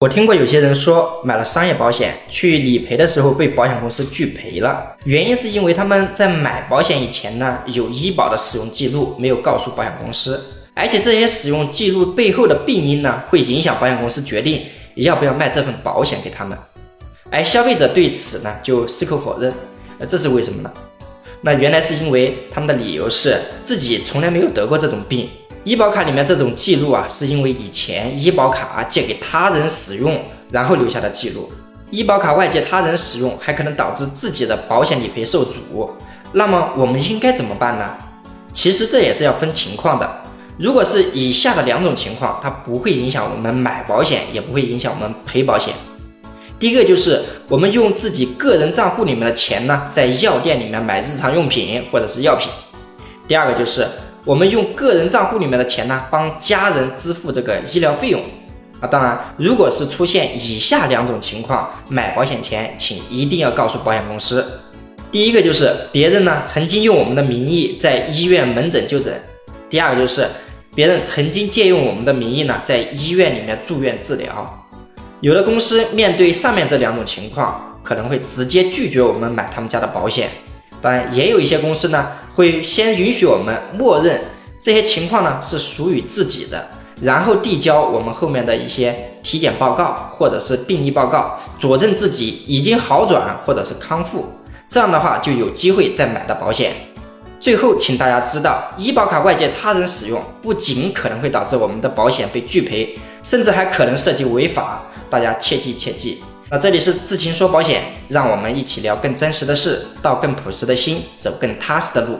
我听过有些人说，买了商业保险去理赔的时候被保险公司拒赔了，原因是因为他们在买保险以前呢，有医保的使用记录没有告诉保险公司，而且这些使用记录背后的病因呢，会影响保险公司决定要不要卖这份保险给他们，而消费者对此呢就矢口否认，那这是为什么呢？那原来是因为他们的理由是自己从来没有得过这种病。医保卡里面这种记录啊，是因为以前医保卡借给他人使用，然后留下的记录。医保卡外借他人使用，还可能导致自己的保险理赔受阻。那么我们应该怎么办呢？其实这也是要分情况的。如果是以下的两种情况，它不会影响我们买保险，也不会影响我们赔保险。第一个就是我们用自己个人账户里面的钱呢，在药店里面买日常用品或者是药品。第二个就是。我们用个人账户里面的钱呢，帮家人支付这个医疗费用啊。当然，如果是出现以下两种情况，买保险前请一定要告诉保险公司。第一个就是别人呢曾经用我们的名义在医院门诊就诊；第二个就是别人曾经借用我们的名义呢在医院里面住院治疗。有的公司面对上面这两种情况，可能会直接拒绝我们买他们家的保险。当然，也有一些公司呢，会先允许我们默认这些情况呢是属于自己的，然后递交我们后面的一些体检报告或者是病历报告，佐证自己已经好转或者是康复。这样的话就有机会再买到保险。最后，请大家知道，医保卡外借他人使用，不仅可能会导致我们的保险被拒赔，甚至还可能涉及违法，大家切记切记。那这里是智勤说保险，让我们一起聊更真实的事，到更朴实的心，走更踏实的路。